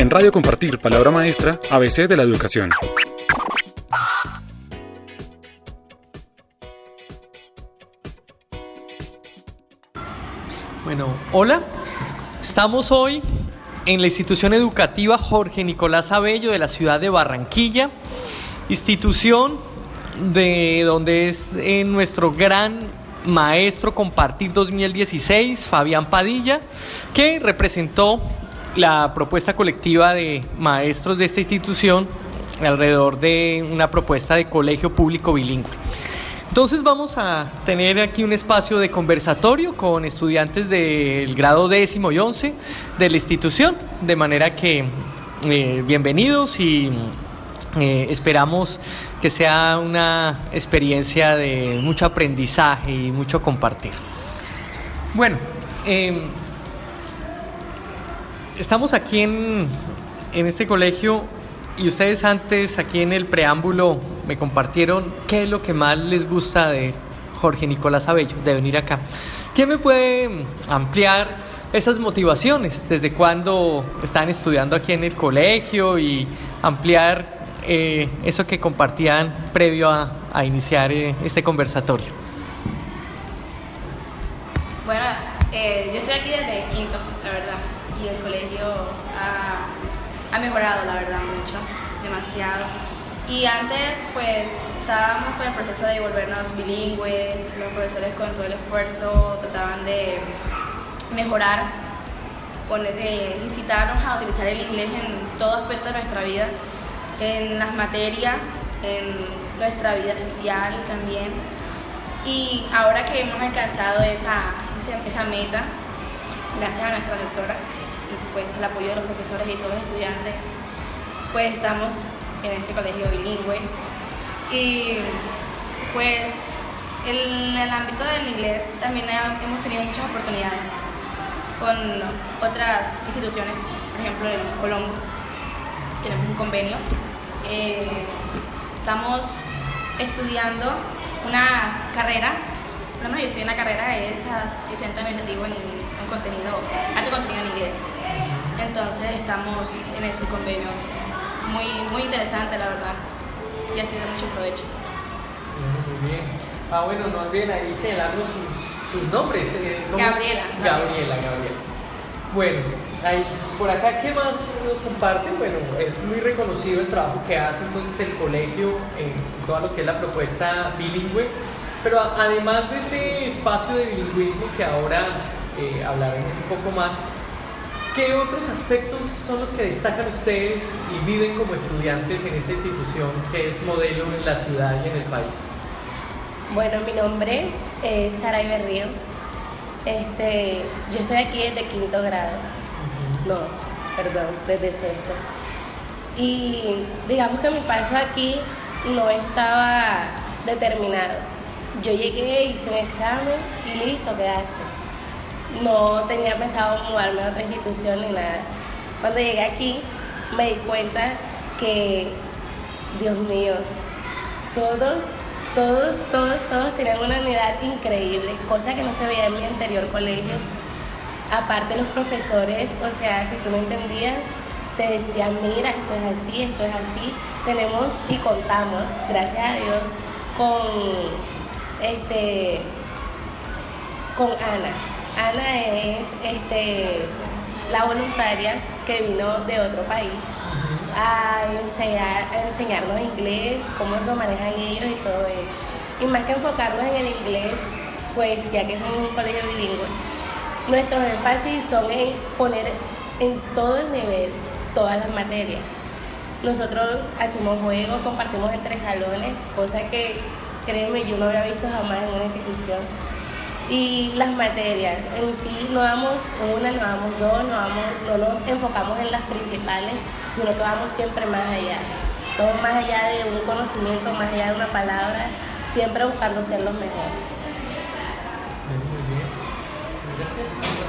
En Radio Compartir, palabra maestra, ABC de la educación. Bueno, hola. Estamos hoy en la institución educativa Jorge Nicolás Abello de la ciudad de Barranquilla, institución de donde es eh, nuestro gran maestro Compartir 2016, Fabián Padilla, que representó la propuesta colectiva de maestros de esta institución alrededor de una propuesta de colegio público bilingüe. Entonces vamos a tener aquí un espacio de conversatorio con estudiantes del grado décimo y once de la institución, de manera que eh, bienvenidos y eh, esperamos que sea una experiencia de mucho aprendizaje y mucho compartir. Bueno, em, estamos aquí en, en este colegio y ustedes antes aquí en el preámbulo me compartieron qué es lo que más les gusta de Jorge Nicolás Abello, de venir acá. ¿Quién me puede ampliar esas motivaciones? ¿Desde cuándo están estudiando aquí en el colegio y ampliar eh, eso que compartían previo a, iniciar eh, este conversatorio? Bueno, eh, yo estoy aquí desde quinto, la verdad, y el colegio ha, mejorado, la verdad, mucho, demasiado. Y antes, pues, estábamos con el proceso de volvernos bilingües, los profesores con todo el esfuerzo trataban de mejorar, poner, de incitarnos a utilizar el inglés en todo aspecto de nuestra vida en las materias, en nuestra vida social también. Y ahora que hemos alcanzado esa, esa, meta, gracias a nuestra lectora pues el apoyo de los profesores y todos los estudiantes, pues estamos en este colegio bilingüe. Y pues en el ámbito del inglés también hemos tenido muchas oportunidades con otras instituciones, por ejemplo el Colombo, tenemos un convenio eh, estamos estudiando una carrera, bueno, yo estoy en la carrera, es asistente administrativo en un contenido, alto contenido en inglés. Entonces estamos en ese convenio muy, muy interesante, la verdad, y ha sido de mucho provecho. Muy bien. Ah, bueno, no olviden ahí señalando sus, sus nombres. Eh, Gabriela. Gabriela, Gabriela. Bueno, ahí, por acá, ¿qué más nos comparten? Bueno, es muy reconocido el trabajo que hace entonces el colegio en todo lo que es la propuesta bilingüe, pero además de ese espacio de bilingüismo que ahora eh, hablaremos un poco más, ¿qué otros aspectos son los que destacan ustedes y viven como estudiantes en esta institución que es modelo en la ciudad y en el país? Bueno, mi nombre es Sara Iberrío este, yo estoy aquí desde quinto grado. No, perdón, desde sexto. Y digamos que mi paso aquí no estaba determinado. Yo llegué, hice un examen y listo, quedaste. No tenía pensado mudarme a otra institución ni nada. Cuando llegué aquí me di cuenta que, Dios mío, todos todos, todos, todos tenían una unidad increíble, cosa que no se veía en mi anterior colegio. Aparte los profesores, o sea, si tú no entendías, te decían, mira, esto es así, esto es así. Tenemos y contamos, gracias a Dios, con este con Ana. Ana es este la voluntaria que vino de otro país a, enseñar, a enseñarnos inglés, cómo lo manejan ellos y todo eso. Y más que enfocarnos en el inglés, pues ya que somos un colegio bilingüe, nuestros énfasis son en poner en todo el nivel todas las materias. Nosotros hacemos juegos, compartimos entre salones, cosa que créeme yo no había visto jamás en una institución y las materias. En sí no damos una, no damos dos, no, damos, no nos enfocamos en las principales, sino que vamos siempre más allá. Vamos más allá de un conocimiento, más allá de una palabra, siempre buscando ser los mejores. Muy bien. Gracias.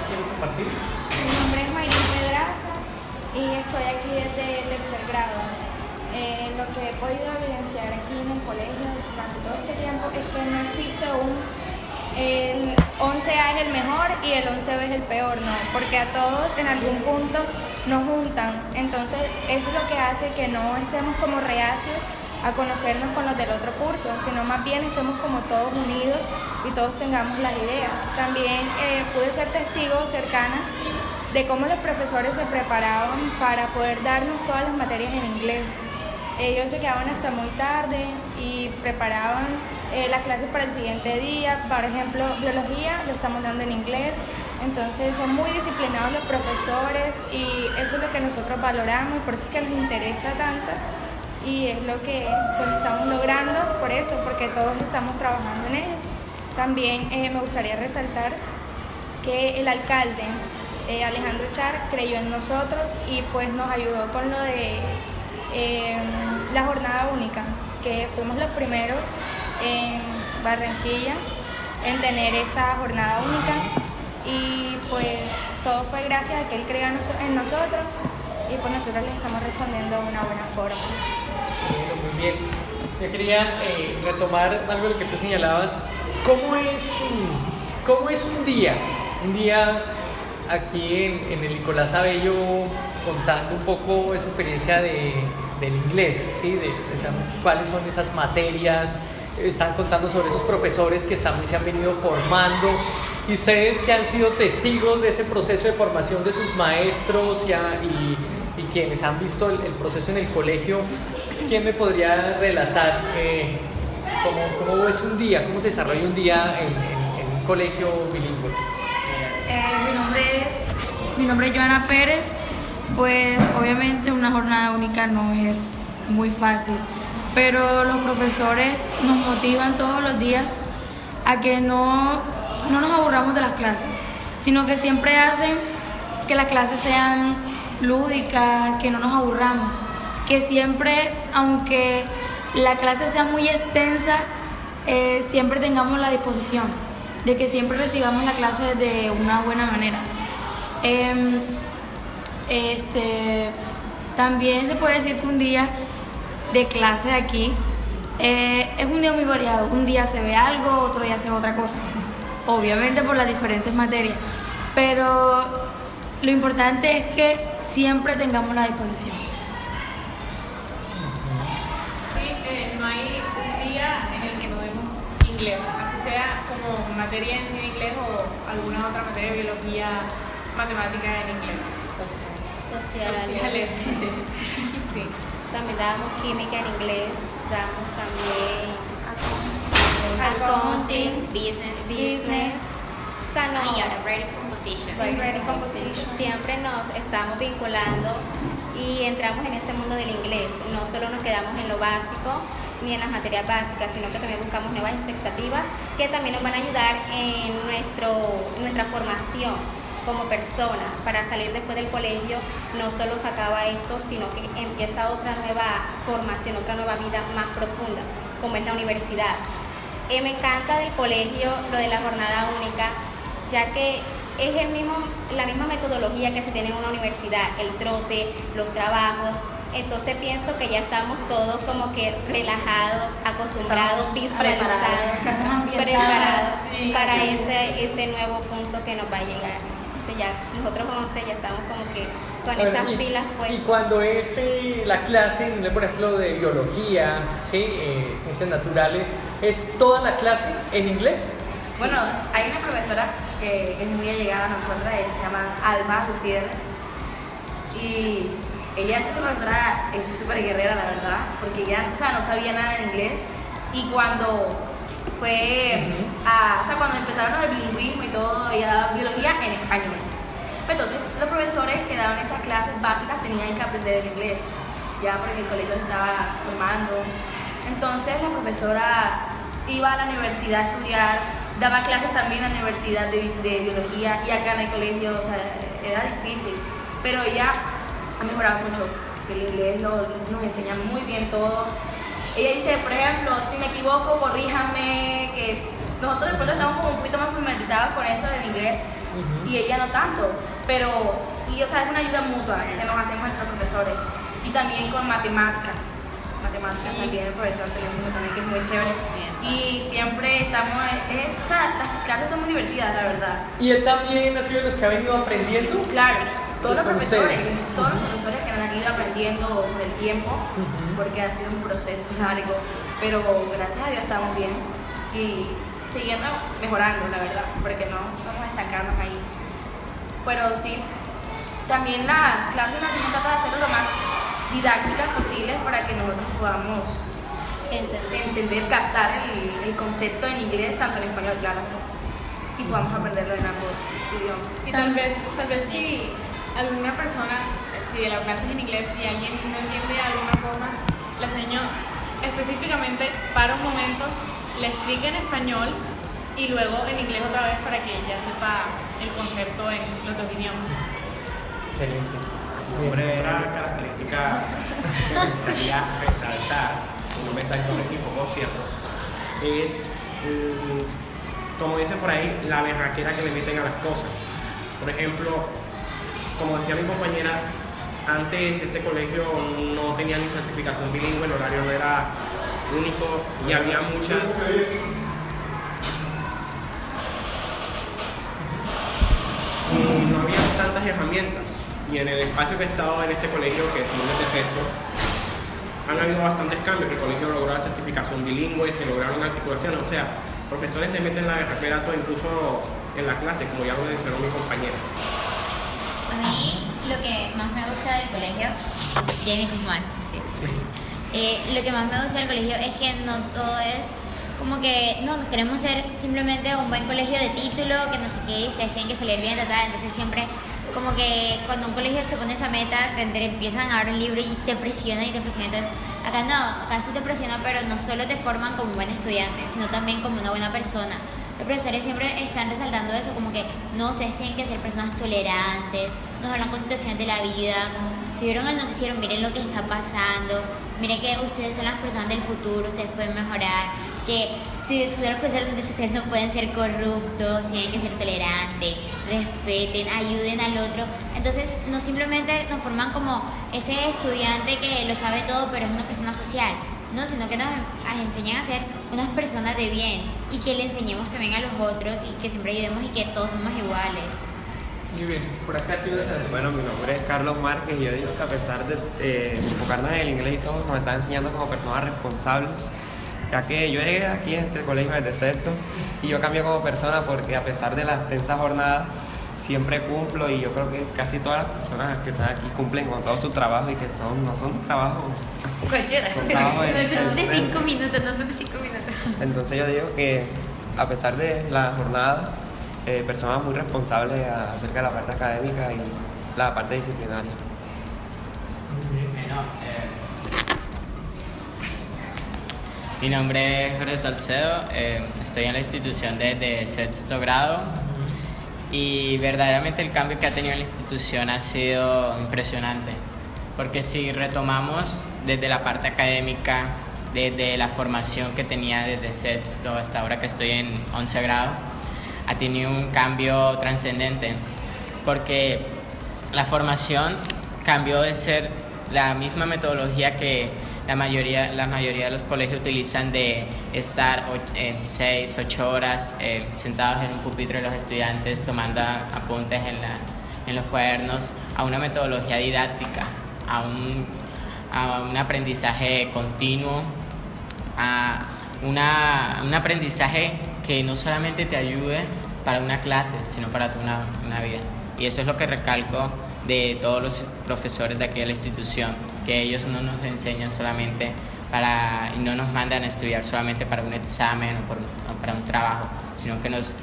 quiero compartir? Mi nombre es María Pedraza y estoy aquí desde tercer grado. Eh, lo que he podido evidenciar aquí en el colegio durante todo este tiempo es que no existe un el 11A es el mejor y el 11B es el peor, no, porque a todos en algún punto nos juntan. Entonces eso es lo que hace que no estemos como reacios a conocernos con los del otro curso, sino más bien estemos como todos unidos y todos tengamos las ideas. También eh, pude ser testigo cercana de cómo los profesores se preparaban para poder darnos todas las materias en inglés. Ellos se quedaban hasta muy tarde y preparaban eh, las clases para el siguiente día. Por ejemplo, biología lo estamos dando en inglés. Entonces son muy disciplinados los profesores y eso es lo que nosotros valoramos y por eso es que nos interesa tanto y es lo que pues, estamos logrando por eso, porque todos estamos trabajando en ello. También eh, me gustaría resaltar que el alcalde eh, Alejandro Char creyó en nosotros y pues nos ayudó con lo de em, la jornada única, que fuimos los primeros en Barranquilla en tener esa jornada única y pues todo fue gracias a que él creía en nosotros y pues nosotros le estamos respondiendo de una buena forma muy bien. Yo quería eh, retomar algo que tú señalabas. ¿Cómo es, cómo es un día? Un día aquí en, el Nicolás Abello contando un poco esa experiencia de, del inglés, ¿sí? de, cuáles son esas materias, están contando sobre esos profesores que también se han venido formando y ustedes que han sido testigos de ese proceso de formación de sus maestros y, y, quienes han visto el, el, proceso en el colegio, ¿quién me podría relatar eh, cómo, es un día, cómo se desarrolla un día en, un colegio bilingüe? Eh, mi, nombre es, mi nombre es Joana Pérez. Pues obviamente una jornada única no es muy fácil, pero los profesores nos motivan todos los días a que no, no nos aburramos de las clases, sino que siempre hacen que las clases sean lúdicas, que no nos aburramos que siempre, aunque la clase sea muy extensa, eh, siempre tengamos la disposición de que siempre recibamos la clase de una buena manera. Em, este, también se puede decir que un día de clase aquí eh, es un día muy variado. Un día se ve algo, otro día se ve otra cosa. Obviamente por las diferentes materias. Pero lo importante es que siempre tengamos la disposición. así sea como materia en sí de inglés o alguna otra materia de biología, matemática en inglés. Sociales. Sociales. sí. También damos química en inglés, damos también accounting, business, business. O sea, no, y writing composition. Writing composition. Siempre nos estamos vinculando y entramos en ese mundo del inglés. No solo nos quedamos en lo básico, ni en las materias básicas, sino que también buscamos nuevas expectativas que también nos van a ayudar en nuestro, nuestra formación como persona para salir después del colegio no solo se acaba esto sino que empieza otra nueva formación otra nueva vida más profunda como es la universidad. Eh, me encanta del colegio lo de la jornada única ya que es el mismo, la misma metodología que se tiene en una universidad el trote los trabajos. Entonces pienso que ya estamos todos como que relajados, acostumbrados, visualizados, preparados, para Ese, ese nuevo punto que nos va a llegar. Entonces ya nosotros 11 ya estamos como que con esas pilas pues. Y cuando es eh, la clase, por ejemplo, de biología, ¿sí? Eh, ciencias naturales, ¿es toda la clase en inglés? Bueno, hay una profesora que es muy allegada a nosotras, ella se llama Alma Gutiérrez. Y ella, esa profesora, es súper guerrera, la verdad, porque ella o sea, no sabía nada de inglés. Y cuando fue, a, o sea, cuando empezaron el bilingüismo y todo, ella daba biología en español. Entonces, los profesores que daban esas clases básicas tenían que aprender el inglés, ya porque el colegio estaba formando. Entonces, la profesora iba a la universidad a estudiar, daba clases también en la universidad de, de biología y acá en el colegio, o sea, era difícil. Pero ella ha mejorado mucho. El inglés nos enseña muy bien todo. Ella dice, por ejemplo, si me equivoco, corríjame, que nosotros de pronto estamos como un poquito más familiarizados con eso del inglés y ella no tanto, pero, y o sea, es una ayuda mutua que nos hacemos entre profesores y también con matemáticas. Matemáticas también el profesor tenemos también que es muy chévere y siempre estamos, eh, o sea, las clases son muy divertidas, la verdad. ¿Y él también ha sido de los que ha venido aprendiendo? Claro, todos los profesores, ustedes. todos los profesores que han ido aprendiendo con el tiempo, porque ha sido un proceso largo, pero gracias a Dios estamos bien y siguiendo mejorando, la verdad, porque no vamos a estancarnos ahí. Pero sí, también las clases de nacimiento trata de hacerlo lo más didácticas posibles para que nosotros podamos Entender. entender, captar el, el concepto en inglés, tanto en español, claro, y podamos aprenderlo en ambos idiomas. Y tal vez, tal vez si alguna persona, si la clase es en inglés y alguien no entiende alguna cosa, le enseño específicamente para un momento, le explique en español y luego en inglés otra vez para que ya sepa el concepto en los dos idiomas. Excelente. Era característica que me gustaría resaltar, mi nombre está en colegio y poco cierto, es, mm, como dicen por ahí, la berraquera que le meten a las cosas. Por ejemplo, como decía mi compañera, antes este colegio no tenía ni certificación bilingüe, el horario no era único y había muchas y no había tantas herramientas. Y en el espacio que he estado en este colegio, que es un defecto, han habido bastantes cambios. El colegio logró la certificación bilingüe, se lograron articulaciones, o sea, profesores le meten la todo incluso en la clase, como ya lo mencionó mi compañera. Lo que más me gusta del colegio, Jenny Guzmán, sí. Eh, lo que más me gusta del colegio es que no todo es como que no queremos ser simplemente un buen colegio de título, que no sé qué, ustedes tienen que salir bien, ta, ta. entonces siempre como que cuando un colegio se pone esa meta, te, te empiezan a dar un libro y te presionan y te presionan. Entonces, acá no, acá sí te presionan, pero no solo te forman como un buen estudiante, sino también como una buena persona. Los profesores siempre están resaltando eso, como que no, ustedes tienen que ser personas tolerantes, nos hablan con situaciones de la vida, como si vieron el noticiero, miren lo que está pasando, miren que ustedes son las personas del futuro, ustedes pueden mejorar, que si son los profesores donde ustedes no pueden ser corruptos, tienen que ser tolerantes, respeten, ayuden al otro. Entonces, no simplemente nos forman como ese estudiante que lo sabe todo, pero es una persona social, no, sino que nos enseñan a ser unas personas de bien y que le enseñemos también a los otros y que siempre ayudemos y que todos somos iguales. Muy bien, por acá te ibas a decir. Bueno, mi nombre es Carlos Márquez y yo digo que a pesar de eh, enfocarnos en el inglés y todo, nos están enseñando como personas responsables, ya que yo llegué aquí a este colegio desde sexto y yo cambié como persona porque a pesar de las tensas jornadas, siempre cumplo y yo creo que casi todas las personas que están aquí cumplen con todo su trabajo y que son, no son trabajos, Cualquiera. son trabajos No son de excelentes. cinco minutos, no son de cinco minutos. Entonces yo digo que a pesar de la jornada, eh, personas muy responsables acerca de la parte académica y la parte disciplinaria. Mi nombre es Jorge Salcedo, eh, estoy en la institución desde sexto grado y verdaderamente el cambio que ha tenido la institución ha sido impresionante, porque si retomamos desde la parte académica, desde la formación que tenía desde sexto hasta ahora que estoy en 11 grado, ha tenido un cambio trascendente, porque la formación cambió de ser la misma metodología que la mayoría, la mayoría de los colegios utilizan de estar en 6, 8 horas eh, sentados en un pupitre los estudiantes tomando apuntes en, la, en los cuadernos a una metodología didáctica, a un, a un aprendizaje continuo, a una, un aprendizaje que no solamente te ayude para una clase, sino para toda una, una vida. Y eso es lo que recalco de todos los profesores de aquí de la institución, que ellos no nos enseñan solamente para, y no nos mandan a estudiar solamente para un examen o, para un trabajo, sino que nos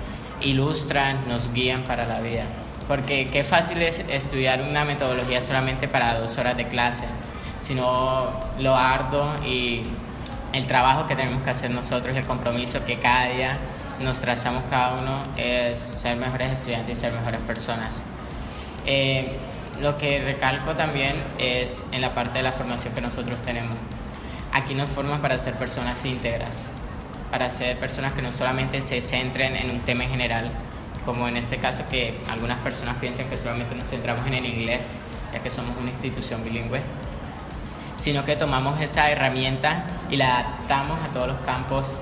ilustran, nos guían para la vida. Porque qué fácil es estudiar una metodología solamente para dos horas de clase, sino lo arduo y el trabajo que tenemos que hacer nosotros el compromiso que cada día nos trazamos cada uno es ser mejores estudiantes y ser mejores personas. Eh, lo que recalco también es en la parte de la formación que nosotros tenemos. Aquí nos forman para ser personas íntegras, para ser personas que no solamente se centren en un tema en general, como en este caso que algunas personas piensan que solamente nos centramos en el inglés, ya que somos una institución bilingüe, sino que tomamos esa herramienta y la adaptamos a todos los campos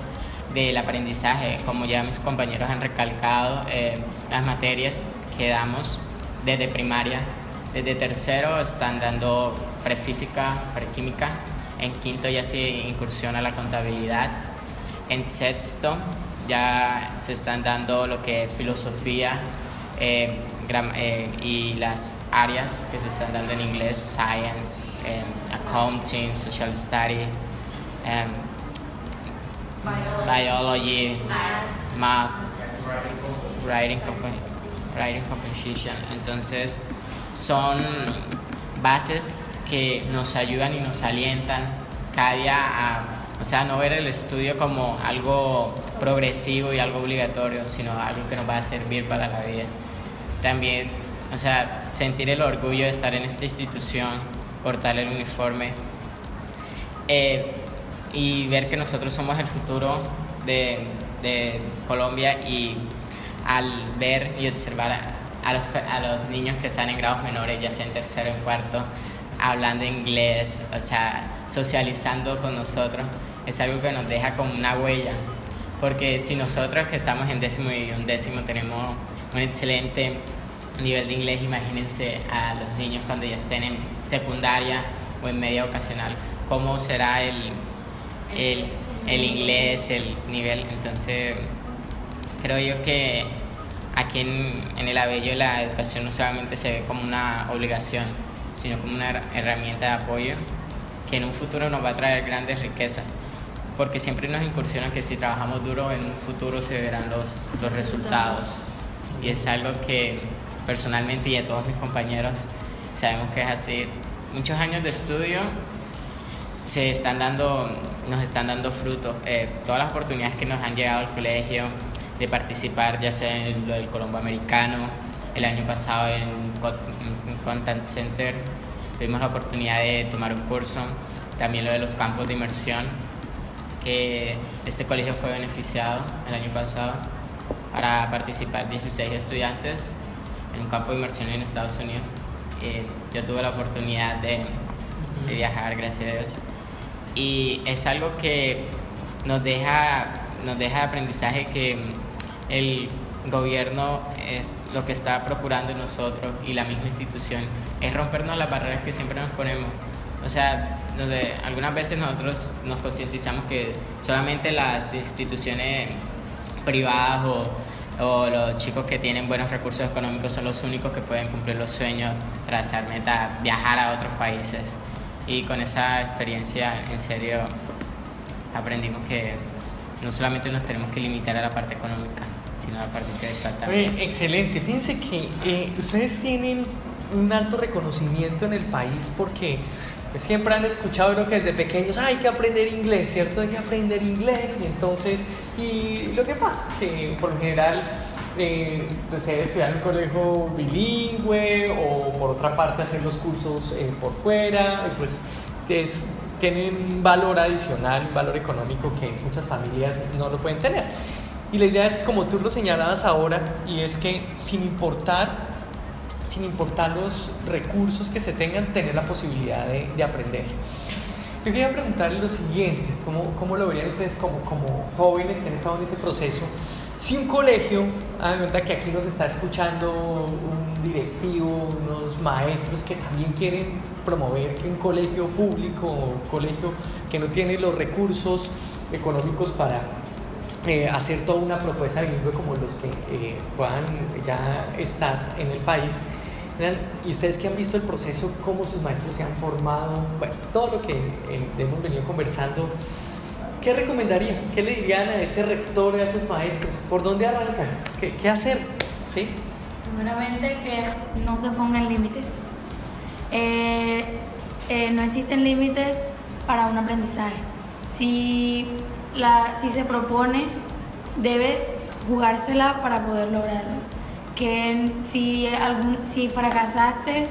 del aprendizaje, como ya mis compañeros han recalcado, eh, las materias que damos desde primaria, Desde tercero están dando prefísica, prequímica. En quinto ya se incursiona la contabilidad. En sexto ya se están dando lo que es filosofía eh, eh, y las áreas que se están dando en inglés, science, em, accounting, social study, em, biology, math, writing, compo- writing composition. Entonces, son bases que nos ayudan y nos alientan cada día a, o sea, no ver el estudio como algo progresivo y algo obligatorio, sino algo que nos va a servir para la vida. También, o sea, sentir el orgullo de estar en esta institución, portar el uniforme eh, y ver que nosotros somos el futuro de, de Colombia y al ver y observar a, los, a los niños que están en grados menores, ya sea en tercero, en cuarto, hablando inglés, o sea, socializando con nosotros, es algo que nos deja como una huella. Porque si nosotros que estamos en décimo y undécimo tenemos un excelente nivel de inglés, imagínense a los niños cuando ya estén en secundaria o en media ocasional, cómo será el, el, el inglés, el nivel. Entonces, creo yo que aquí en, en el Abello la educación no solamente se ve como una obligación, sino como una her- herramienta de apoyo que en un futuro nos va a traer grandes riquezas. Porque siempre nos incursionan que si trabajamos duro, en un futuro se verán los, los resultados. Y es algo que personalmente y a todos mis compañeros sabemos que es así. Muchos años de estudio se están dando, nos están dando frutos. Eh, todas las oportunidades que nos han llegado al colegio de participar, ya sea en lo del Colombo Americano, el año pasado en, Co- en Content Center, tuvimos la oportunidad de tomar un curso, también lo de los campos de inmersión, que este colegio fue beneficiado el año pasado para participar 16 estudiantes en un campo de inmersión en Estados Unidos. Eh, yo tuve la oportunidad de, de viajar, gracias a Dios. Y es algo que nos deja, nos deja aprendizaje que el gobierno es lo que está procurando nosotros y la misma institución es rompernos las barreras que siempre nos ponemos. O sea, no sé, algunas veces nosotros nos concientizamos que solamente las instituciones privadas o, o los chicos que tienen buenos recursos económicos son los únicos que pueden cumplir los sueños, trazar metas, viajar a otros países. Y con esa experiencia, en serio, aprendimos que no solamente nos tenemos que limitar a la parte económica, sino la también. Oye, excelente. Fíjense que eh, ustedes tienen un alto reconocimiento en el país porque pues, siempre han escuchado creo que desde pequeños "Ah, hay que aprender inglés, ¿cierto? Hay que aprender inglés. Y entonces, y lo que pasa que por lo general eh, pues, se debe estudiar en un colegio bilingüe o por otra parte hacer los cursos eh, por fuera, pues es- tienen un valor adicional, un valor económico que muchas familias no lo pueden tener. Y la idea es, como tú lo señalabas ahora, y es que sin importar, sin importar los recursos que se tengan, tener la posibilidad de, de aprender. Yo quería preguntarle lo siguiente, ¿cómo, cómo lo verían ustedes como, como jóvenes que han estado en ese proceso? Si un colegio, hagan cuenta que aquí nos está escuchando un directivo, unos maestros que también quieren promover un colegio público o un colegio que no tiene los recursos económicos para eh, hacer toda una propuesta bilingüe como los que eh, puedan ya estar en el país. Y ustedes que han visto el proceso, cómo sus maestros se han formado, bueno, todo lo que eh, hemos venido conversando, ¿qué recomendarían? ¿Qué le dirían a ese rector y a esos maestros? ¿Por dónde arrancan? ¿Qué, qué hacer? ¿Sí? Primeramente que no se pongan límites. Eh, eh, no existen límites para un aprendizaje. Si, la, si se propone, debe jugársela para poder lograrlo. Que si, algún, si fracasaste,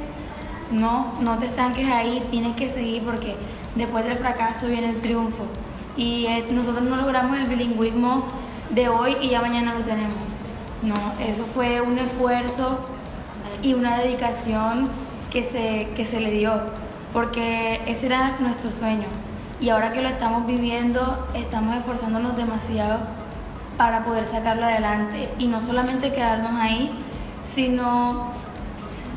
no, no te estanques ahí, tienes que seguir porque después del fracaso viene el triunfo. Y eh, nosotros no logramos el bilingüismo de hoy y ya mañana lo tenemos. No, eso fue un esfuerzo y una dedicación que se, que se le dio, porque ese era nuestro sueño. Y ahora que lo estamos viviendo, estamos esforzándonos demasiado para poder sacarlo adelante. Y no solamente quedarnos ahí, sino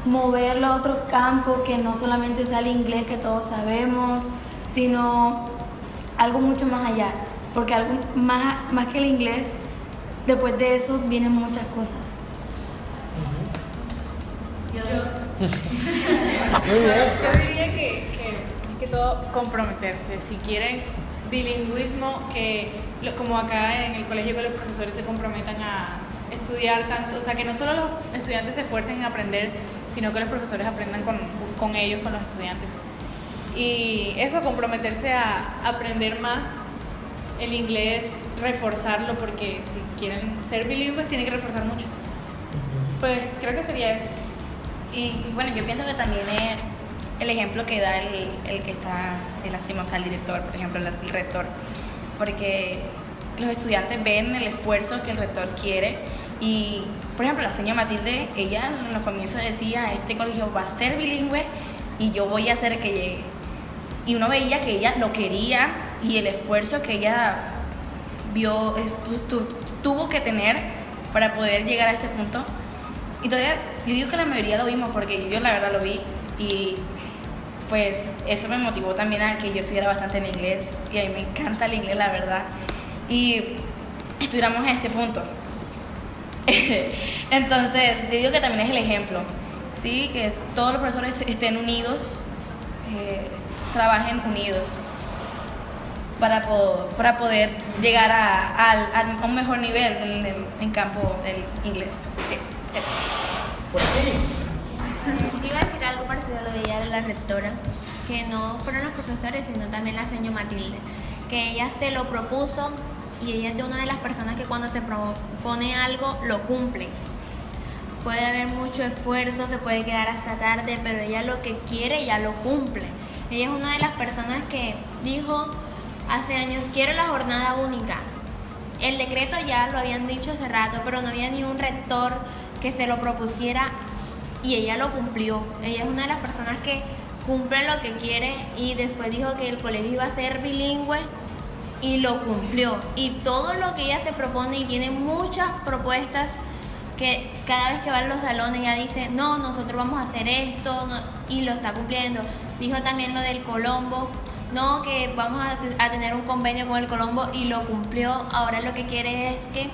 moverlo a otros campos, que no solamente sea el inglés que todos sabemos, sino algo mucho más allá, porque algo más, más que el inglés, después de eso vienen muchas cosas. Yo diría que, que todo comprometerse. Si quieren bilingüismo, que como acá en el colegio que los profesores se comprometan a estudiar tanto, o sea, que no solo los estudiantes se esfuercen en aprender, sino que los profesores aprendan con, con ellos, con los estudiantes. Y eso, comprometerse a aprender más el inglés, reforzarlo, porque si quieren ser bilingües tienen que reforzar mucho. Pues creo que sería eso. Y y bueno, yo pienso que también es el ejemplo que da el, el que está, el hacemos al director, por ejemplo, el, el rector, porque los estudiantes ven el esfuerzo que el rector quiere y, por ejemplo, la señora Matilde, ella en los comienzos decía, este colegio va a ser bilingüe y yo voy a hacer que llegue. Y uno veía que ella lo quería y el esfuerzo que ella vio, tu- tu- tuvo que tener para poder llegar a este punto. Y entonces, yo digo que la mayoría lo vimos porque yo la verdad lo vi y pues eso me motivó también a que yo estudiara bastante en inglés y a mí me encanta el inglés, la verdad. Y estuviéramos en este punto. Entonces, yo digo que también es el ejemplo, ¿sí? Que todos los profesores estén unidos, eh, trabajen unidos para, po- para poder llegar a, a un mejor nivel en campo del inglés. Sí, eso. Iba a decir algo parecido a lo de ella, la rectora, que no fueron los profesores, sino también la señora Matilde, que ella se lo propuso y ella es de una de las personas que cuando se propone algo lo cumple. Puede haber mucho esfuerzo, se puede quedar hasta tarde, pero ella lo que quiere ya lo cumple. Ella es una de las personas que dijo hace años, quiero la jornada única. El decreto ya lo habían dicho hace rato, pero no había ni un rector que se lo propusiera y ella lo cumplió. Ella es una de las personas que cumple lo que quiere y después dijo que el colegio iba a ser bilingüe y lo cumplió. Y todo lo que ella se propone y tiene muchas propuestas que cada vez que va a los salones ella dice, no, nosotros vamos a hacer esto no", y lo está cumpliendo. Dijo también lo del Colombo, no, que vamos a, a tener un convenio con el Colombo y lo cumplió. Ahora lo que quiere es que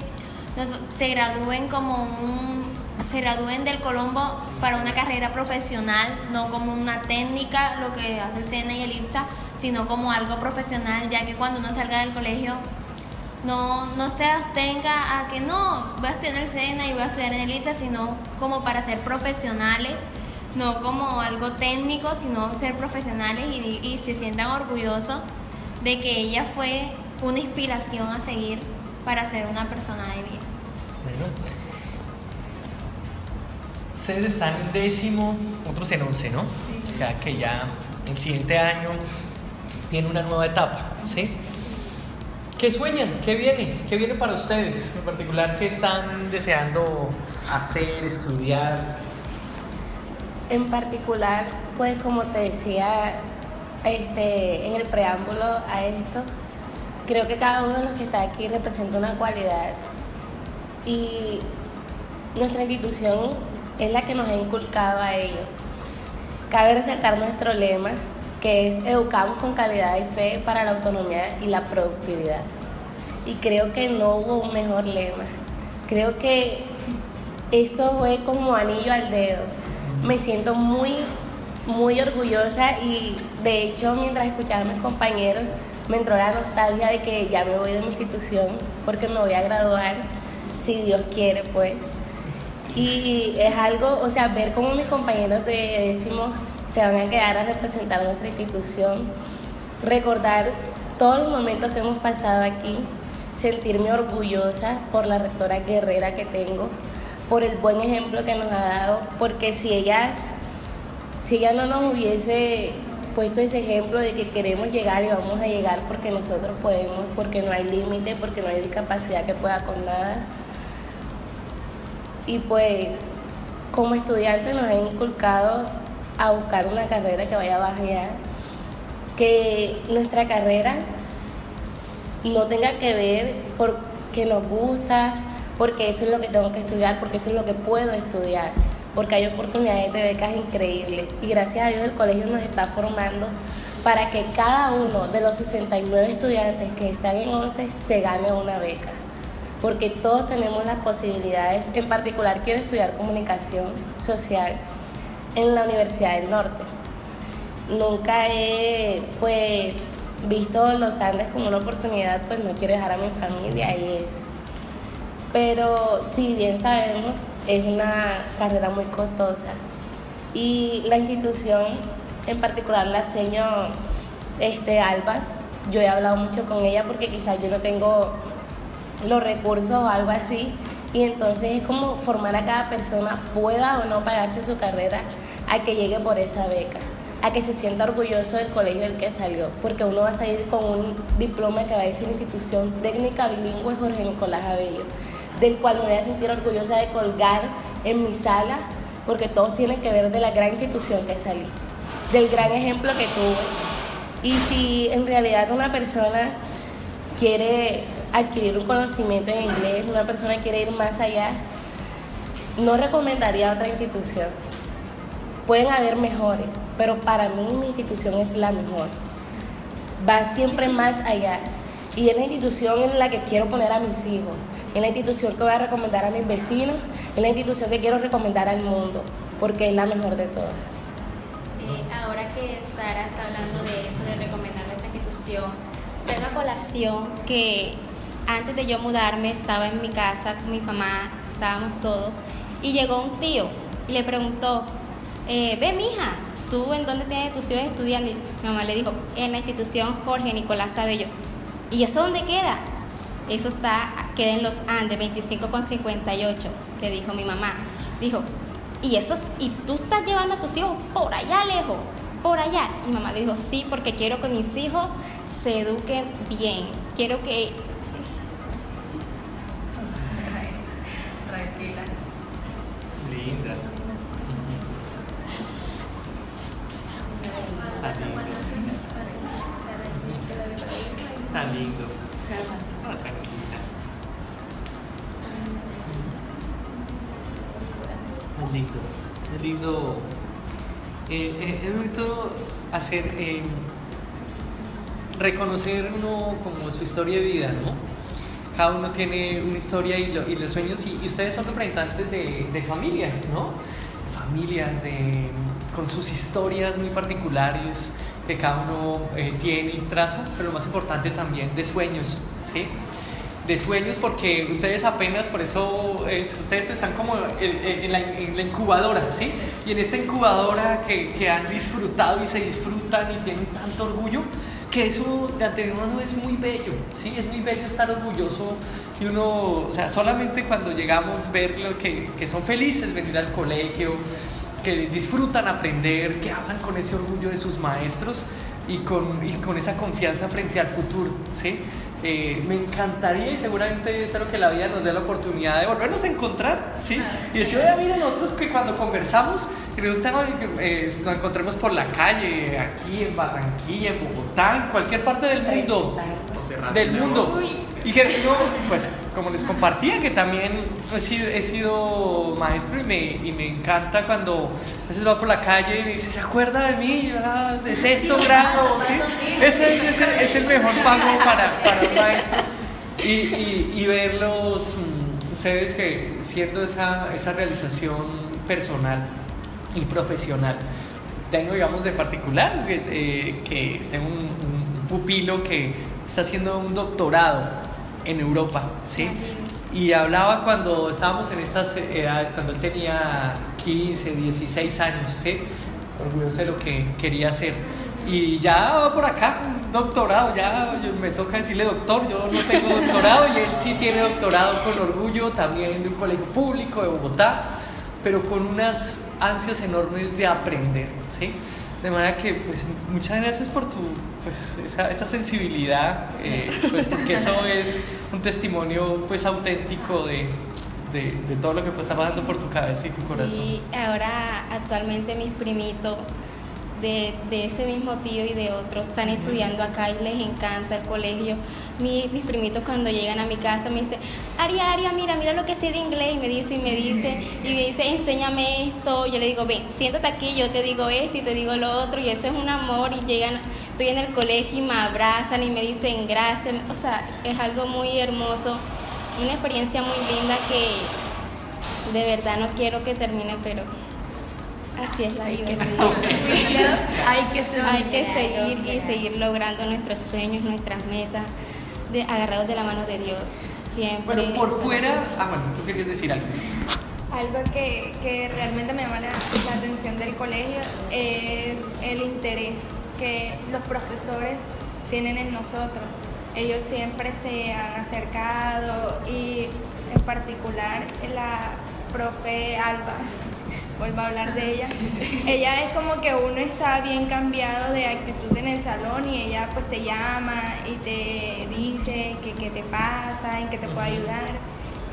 se gradúen como un se gradúen del Colombo para una carrera profesional, no como una técnica, lo que hace el y el IPSA, sino como algo profesional, ya que cuando uno salga del colegio no, no se abstenga a que no, voy a estudiar en el SENA y voy a estudiar en el IPSA, sino como para ser profesionales, no como algo técnico, sino ser profesionales y, se sientan orgullosos de que ella fue una inspiración a seguir para ser una persona de bien. Ustedes están en décimo, otros en once, ¿no? Ya que ya el siguiente año viene una nueva etapa, ¿sí? ¿Qué sueñan? ¿Qué viene? ¿Qué viene para ustedes? En particular, ¿qué están deseando hacer, estudiar? En particular, pues como te decía este, en el preámbulo a esto, creo que cada uno de los que está aquí representa una cualidad y nuestra institución es la que nos ha inculcado a ello. Cabe resaltar nuestro lema, que es educamos con calidad y fe para la autonomía y la productividad. Y creo que no hubo un mejor lema. Creo que esto fue como anillo al dedo. Me siento muy, muy orgullosa y de hecho mientras escuchaba a mis compañeros me entró la nostalgia de que ya me voy de mi institución porque me voy a graduar, si Dios quiere pues. Y es algo, o sea, ver cómo mis compañeros de décimo se van a quedar a representar nuestra institución, recordar todos los momentos que hemos pasado aquí, sentirme orgullosa por la rectora guerrera que tengo, por el buen ejemplo que nos ha dado, porque si ella, si ella no nos hubiese puesto ese ejemplo de que queremos llegar y vamos a llegar porque nosotros podemos, porque no hay límite, porque no hay discapacidad que pueda con nada. Y pues como estudiante nos ha inculcado a buscar una carrera que vaya más allá, que nuestra carrera no tenga que ver porque nos gusta, porque eso es lo que tengo que estudiar, porque eso es lo que puedo estudiar, porque hay oportunidades de becas increíbles. Y gracias a Dios el colegio nos está formando para que cada uno de los 69 estudiantes que están en 11 se gane una beca, porque todos tenemos las posibilidades, en particular quiero estudiar comunicación social en la Universidad del Norte. Nunca he pues visto los Andes como una oportunidad, pues no quiero dejar a mi familia y es. Pero si bien sabemos, es una carrera muy costosa y la institución en particular la señora este, Alba. Yo he hablado mucho con ella porque quizás yo no tengo los recursos o algo así. Y entonces es como formar a cada persona, pueda o no pagarse su carrera, a que llegue por esa beca, a que se sienta orgulloso del colegio del que salió, porque uno va a salir con un diploma que va a decir Institución Técnica Bilingüe Jorge Nicolás Abello, del cual me voy a sentir orgullosa de colgar en mi sala, porque todos tienen que ver de la gran institución que salí del gran ejemplo que tuve. Y si en realidad una persona quiere adquirir un conocimiento en inglés, una persona quiere ir más allá, no recomendaría otra institución. Pueden haber mejores, pero para mí mi institución es la mejor. Va siempre más allá. Y es la institución en la que quiero poner a mis hijos, es la institución que voy a recomendar a mis vecinos, es la institución que quiero recomendar al mundo, porque es la mejor de todas ahora que Sara está hablando de eso, de recomendar nuestra institución, tengo colación que antes de yo mudarme estaba en mi casa con mi mamá, estábamos todos, y llegó un tío y le preguntó, eh, ve mija, ¿tú en dónde tienes tus hijos estudiando? Y mi mamá le dijo, en la institución Jorge Nicolás Abello. ¿Y eso dónde queda? Eso está, queda en los Andes, 25 con 58, le dijo mi mamá. Dijo, y, eso, y tú estás llevando a tus hijos por allá lejos, por allá. Y mamá le dijo, sí, porque quiero que mis hijos se eduquen bien. Quiero que... hacer, eh, reconocer uno como su historia de vida, ¿no? Cada uno tiene una historia y, los sueños, y, ustedes son representantes de, familias, ¿no? Familias de, con sus historias muy particulares que cada uno tiene y traza, pero lo más importante también de sueños, ¿sí? De sueños porque ustedes apenas, por eso es, ustedes están como en, la, incubadora, ¿sí? Y en esta incubadora que, que, han disfrutado y se disfrutan y tienen tanto orgullo, que eso de antemano es muy bello, ¿sí? Es muy bello estar orgulloso y uno, o sea, solamente cuando llegamos ver lo que, que son felices venir al colegio, que disfrutan aprender, que hablan con ese orgullo de sus maestros y con, y con esa confianza frente al futuro, ¿sí? Eh, me encantaría y seguramente espero que la vida nos dé la oportunidad de volvernos a encontrar, ¿sí? Y decir, oye, miren, nosotros que cuando conversamos, que eh, nos encontremos por la calle, aquí en Barranquilla, en Bogotá, en cualquier parte del mundo, del mundo. Y que yo, pues, como les compartía, que también he sido, he sido maestro y me, y me, encanta cuando a veces va por la calle y me dice, ¿se acuerda de mí? Yo era de sexto grado, ¿sí? Ese es, el, es el mejor pago para, para un maestro. Y, y, y verlos, mm, ustedes que siendo esa, esa realización personal y profesional, tengo, digamos, de particular, eh, que tengo un, un pupilo que está haciendo un doctorado en Europa, ¿sí? Y hablaba cuando estábamos en estas edades, cuando él tenía 15, 16 años, ¿sí? Orgulloso de lo que quería hacer. Y ya va por acá, doctorado, ya me toca decirle doctor, yo no tengo doctorado y él sí tiene doctorado con orgullo, también de un colegio público de Bogotá, pero con unas ansias enormes de aprender, ¿sí? De manera que, pues, muchas gracias por tu, pues, esa, esa sensibilidad, eh, pues, porque eso es un testimonio, pues, auténtico de, de, de, todo lo que pues, está pasando por tu cabeza y tu corazón. Sí, ahora actualmente mis primitos de, de ese mismo tío y de otros están estudiando acá y les encanta el colegio. Mi- mis primitos cuando llegan a mi casa me dicen, Aria, Aria, mira, mira lo que sé de inglés y me dice y me dice y me dice, enséñame esto. Yo le digo, ven, siéntate aquí, yo te digo esto y te digo lo otro y ese es un amor y llegan, estoy en el colegio y me abrazan y me dicen gracias. O sea, es algo muy hermoso, una experiencia muy linda que de verdad no quiero que termine, pero así es la vida. Hay que seguir. Hay que seguir y seguir logrando nuestros sueños, nuestras metas, de, agarrados de la mano de Dios. Siempre. Bueno, por fuera. Ah, bueno, tú querías decir algo. Algo que, que realmente me llama la, la atención del colegio es el interés que los profesores tienen en nosotros. Ellos siempre se han acercado y en particular la profe Alba, vuelvo a hablar de ella, ella es como que uno está bien cambiado de actitud en el salón y ella pues te llama y te dice que qué te pasa, en qué te puede ayudar.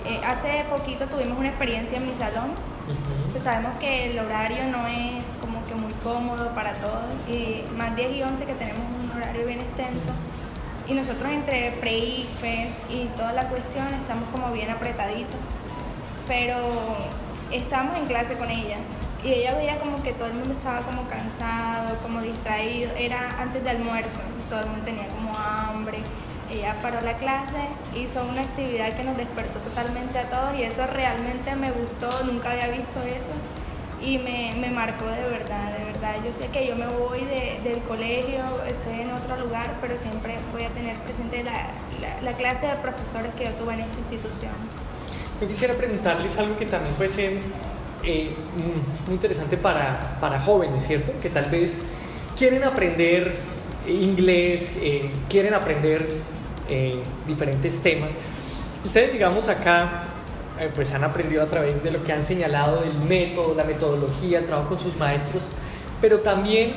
Eh, hace poquito tuvimos una experiencia en mi salón. Pues sabemos que el horario no es como que muy cómodo para todos y más 10 y 11 que tenemos un horario bien extenso. Y nosotros entre pre-IFES y toda la cuestión estamos como bien apretaditos. Pero estábamos en clase con ella y ella veía como que todo el mundo estaba como cansado, como distraído, era antes de almuerzo, todo el mundo tenía como hambre. Ella paró la clase, hizo una actividad que nos despertó totalmente a todos y eso realmente me gustó, nunca había visto eso y me, me marcó de verdad, de verdad. Yo sé que yo me voy de- del colegio, estoy en otro lugar, pero siempre voy a tener presente la, la- la clase de profesores que yo tuve en esta institución. Yo quisiera preguntarles algo que también puede ser eh, mm, muy interesante para, para jóvenes, ¿cierto? Que tal vez quieren aprender inglés, eh, quieren aprender eh, diferentes temas. Ustedes, digamos, acá, pues han aprendido a través de lo que han señalado del método, la metodología, el trabajo con sus maestros, pero también,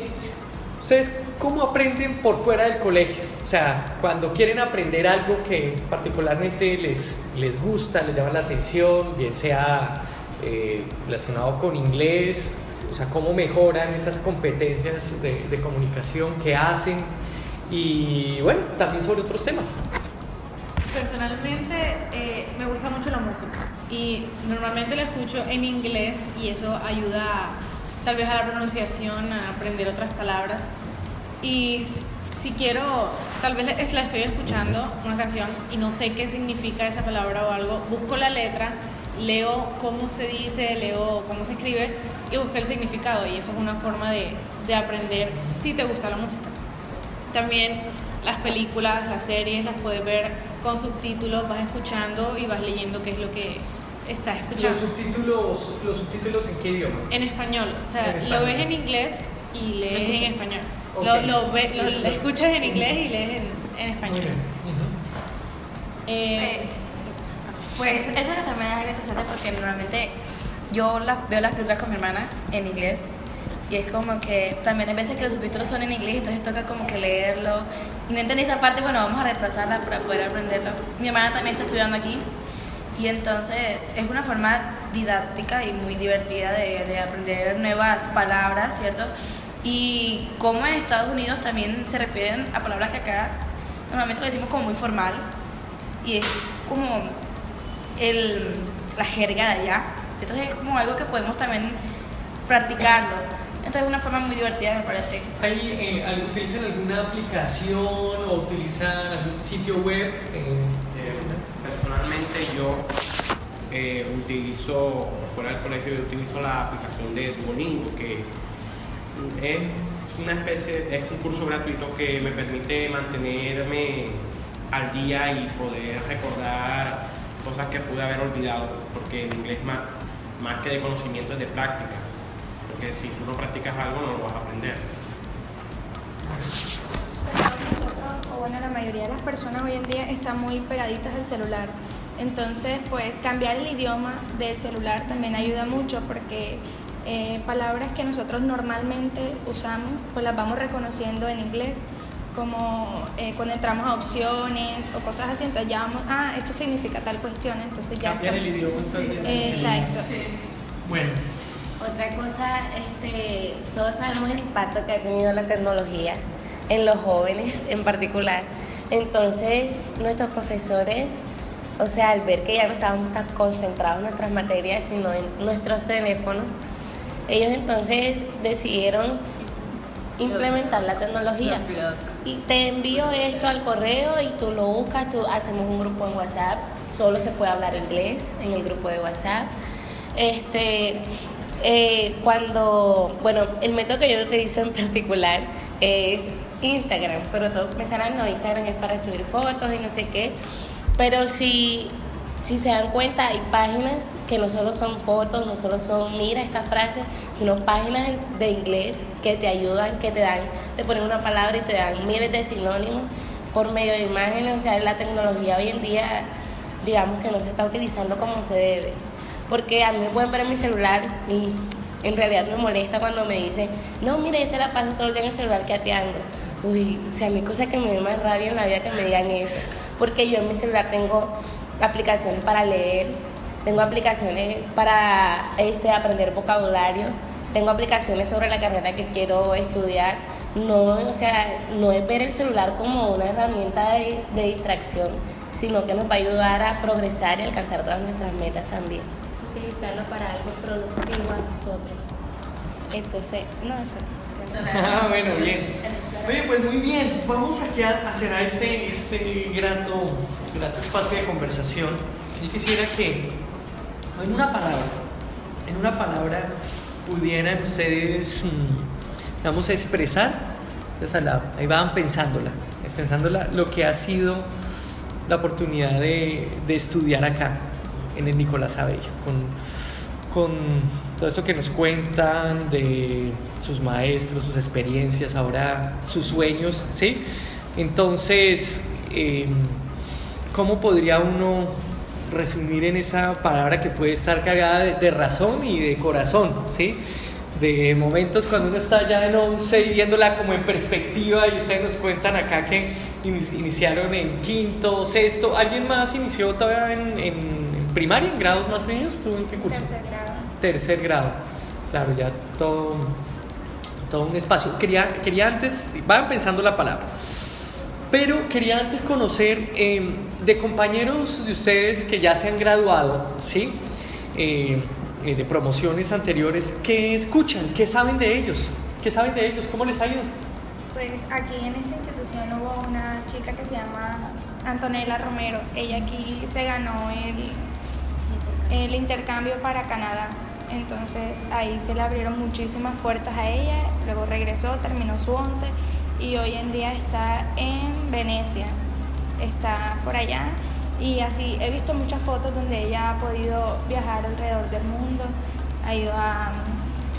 ¿ustedes cómo aprenden por fuera del colegio? O sea, cuando quieren aprender algo que particularmente les, les gusta, les llama la atención, bien sea eh, relacionado con inglés, o sea, cómo mejoran esas competencias de, de comunicación que hacen y bueno, también sobre otros temas. Personalmente eh, me gusta mucho la música y normalmente la escucho en inglés y eso ayuda a- tal vez a la pronunciación, a aprender otras palabras. Y si quiero, tal vez la- estoy escuchando una canción y no sé qué significa esa palabra o algo, busco la letra, leo cómo se dice, leo cómo se escribe y busco el significado y eso es una forma de, de aprender si te gusta la música. También las películas, las series, las puedes ver con subtítulos, vas escuchando y vas leyendo qué es lo que estás ¿Los escuchando. subtítulos, ¿Los subtítulos en qué idioma? En español, o sea, En lo español. ves en inglés y lees en español. Lo, lo, ve- lo- lo escuchas en inglés y lees en, en español. Eh, Pues eso también es algo interesante porque normalmente yo las- veo las películas con mi hermana en inglés y es como que también hay veces que los subtítulos son en inglés entonces toca como que leerlo y no entendí esa parte, bueno, vamos a retrasarla para poder aprenderlo. Mi hermana también está estudiando aquí y entonces es una forma didáctica y muy divertida de, de aprender nuevas palabras, ¿cierto? Y como en Estados Unidos también se refieren a palabras que acá normalmente lo decimos como muy formal y es como el, la jerga de allá. Entonces es como algo que podemos también practicarlo. Entonces es una forma muy divertida, me parece. ¿Hay, eh, ¿Utilizan alguna aplicación o utilizan algún sitio web? eh, Personalmente yo eh, utilizo, por fuera del colegio, yo utilizo la aplicación de Duolingo, que es una especie, es un curso gratuito que me permite mantenerme al día y poder recordar cosas que pude haber olvidado, porque el inglés más, más que de conocimiento es de práctica, porque si tú no practicas algo no lo vas a aprender. O bueno, la mayoría de las personas hoy en día están muy pegaditas al celular. Entonces, pues cambiar el idioma del celular también ayuda mucho porque eh, palabras que nosotros normalmente usamos, pues las vamos reconociendo en inglés, como eh, cuando entramos a opciones o cosas así, entonces ya vamos, ah, esto significa tal cuestión, entonces ya Cambiar el idioma. entonces, Exacto. Bueno, Otra cosa, este, todos sabemos el impacto que ha tenido la tecnología en los jóvenes en particular. Entonces, nuestros profesores, o sea, al ver que ya no estábamos tan concentrados en nuestras materias, sino en nuestros teléfonos, ellos entonces decidieron implementar la tecnología. Y te envío esto al correo y tú lo buscas, tú hacemos un grupo en WhatsApp, solo se puede hablar inglés en el grupo de WhatsApp. Este, eh, cuando, bueno, el método que yo utilizo en particular es Instagram, pero todos pensarán, no, Instagram es para subir fotos y no sé qué, pero si, si se dan cuenta hay páginas que no solo son fotos, no solo son, mira esta frase, sino páginas de inglés que te ayudan, que te dan, te ponen una palabra y te dan miles de sinónimos por medio de imágenes, o sea, la tecnología hoy en día, digamos que no se está utilizando como se debe porque a mí me pueden ver en mi celular y en realidad me molesta cuando me dicen, no, mire, se la paso todo el día en el celular cateando. Uy, o sea, a mí cosa que me da más rabia en la vida que me digan eso, porque yo en mi celular tengo aplicaciones para leer, tengo aplicaciones para este, aprender vocabulario, tengo aplicaciones sobre la carrera que quiero estudiar. No, o sea, no es ver el celular como una herramienta de, de distracción, sino que nos va a ayudar a progresar y alcanzar todas nuestras metas también utilizarlo para algo productivo a nosotros. Entonces, no sé. Ah, bueno, bien. Oye, pues muy bien. Vamos aquí a, cerrar este, este grato, grato espacio de conversación. Yo quisiera que, en una palabra, en una palabra, pudieran ustedes, mm, vamos a expresar, entonces ahí van pensándola, pensándola lo que ha sido la oportunidad de, estudiar acá en el Nicolás Abello, con, con todo esto que nos cuentan de sus maestros, sus experiencias, ahora sus sueños, ¿sí? Entonces, em, ¿cómo podría uno resumir en esa palabra que puede estar cargada de, razón y de corazón, ¿sí? de momentos cuando uno está ya en 11 y viéndola como en perspectiva y ustedes nos cuentan acá que iniciaron en quinto, sexto, ¿alguien más inició todavía en, primaria, en grados más pequeños? ¿Tú en qué curso? Tercer grado. Tercer grado. Claro, ya todo, todo un espacio. Quería, quería antes, van pensando la palabra, pero quería antes conocer em, de compañeros de ustedes que ya se han graduado, ¿sí? Eh, eh, de promociones anteriores, ¿qué escuchan? ¿Qué saben de ellos? ¿Qué saben de ellos? ¿Cómo les ha ido? Pues aquí en esta institución hubo una chica que se llama Antonella Romero. Ella aquí se ganó el el intercambio para Canadá. Entonces ahí se le abrieron muchísimas puertas a ella, luego regresó, terminó su 11 y hoy en día está en Venecia, está por allá y así he visto muchas fotos donde ella ha podido viajar alrededor del mundo, ha ido a...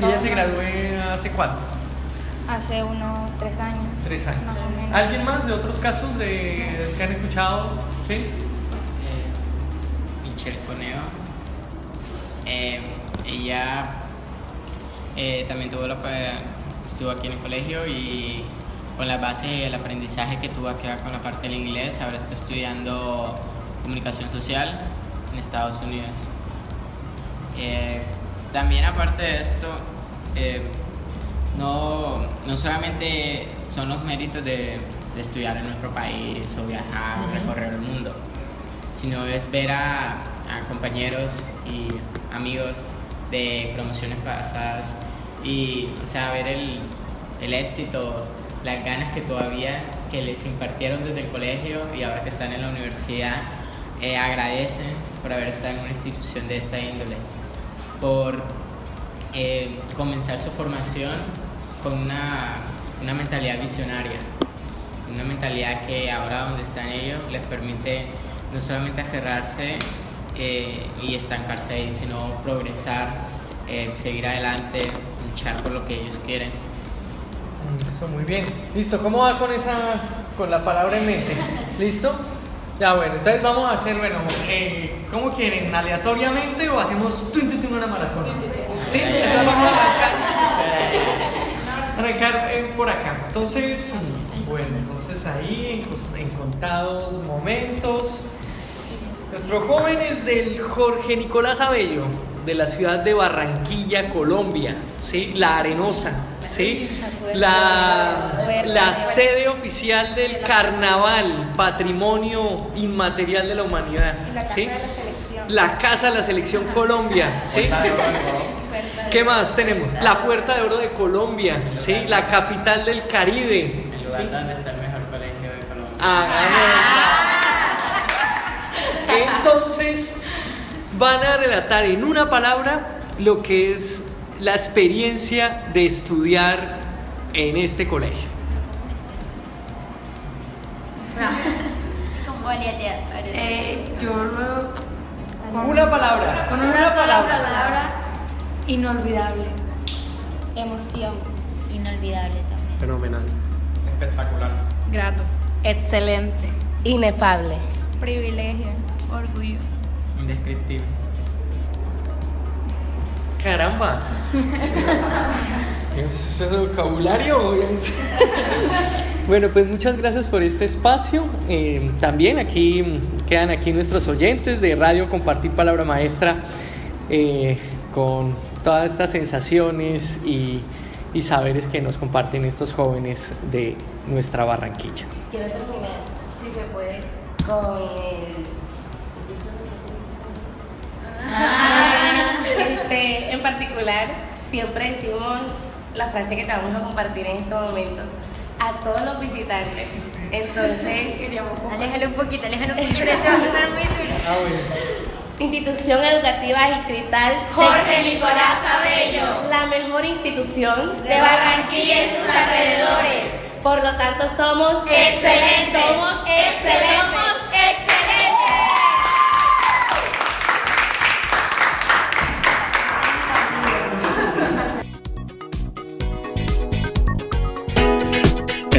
¿Ella se graduó hace cuánto? Hace unos tres años. Tres años. ¿Alguien más de otros casos de, que han escuchado? ¿Sí? Eh, Michelle Coneo eh, ella eh, también tuvo que estuvo aquí en el colegio y con la base y el aprendizaje que tuvo aquí con la parte del inglés, ahora está estudiando comunicación social en Estados Unidos. Eh, también aparte de esto, no, no, solamente son los méritos de, de, estudiar en nuestro país o viajar recorrer el mundo, sino es ver a, a compañeros y amigos de promociones pasadas y o sea, ver el, el éxito, las ganas que todavía que les impartieron desde el colegio y ahora que están en la universidad, eh, agradecen por haber estado en una institución de esta índole, por eh, comenzar su formación con una, una mentalidad visionaria, una mentalidad que ahora donde están ellos les permite no solamente aferrarse eh, y estancarse ahí, sino progresar, seguir adelante, luchar por lo que ellos quieren. Listo, muy bien. Listo, ¿cómo va con esa, con la palabra en mente? ¿Listo? Ya, bueno, entonces vamos a hacer, bueno, eh, ¿cómo quieren? ¿Aleatoriamente o hacemos una maratón? Sí, entonces vamos a arrancar, por acá. Entonces, bueno, entonces ahí en contados momentos. Nuestros jóvenes del Jorge Nicolás Abello. de la ciudad de Barranquilla, Colombia, ¿sí? La Arenosa, ¿sí? La, la sede oficial del carnaval, patrimonio inmaterial de la humanidad, ¿sí? La Casa de la Selección Colombia, ¿sí? ¿Qué más tenemos? La Puerta de Oro de Colombia, ¿sí? La capital del Caribe. El lugar donde está el mejor colegio de Colombia. Ah, Entonces, van a relatar en una palabra lo que es la experiencia de estudiar en este colegio. Eh, yo con- Una palabra. Con una, Una sola palabra. palabra. inolvidable. Emoción. Inolvidable también. Fenomenal. Espectacular. Grato. Excelente. Inefable. Privilegio. Orgullo. Indescriptible. Carambas. ¿Es ese vocabulario? bueno, pues muchas gracias por este espacio. Eh, también aquí quedan aquí nuestros oyentes de Radio Compartir Palabra Maestra eh, con todas estas sensaciones y, y saberes que nos comparten estos jóvenes de nuestra Barranquilla. Quiero terminar, si se puede, con este, en particular, siempre decimos la frase que te vamos a compartir en estos momentos a todos los visitantes. Entonces, Aléjalo un poquito, aléjalo un poquito. se va a sonar muy duro. Ah, bueno. institución educativa distrital Jorge Nicolás Abello. la mejor institución De Barranquilla y sus alrededores. Por lo tanto, somos Excelente. Somos Excelente. Somos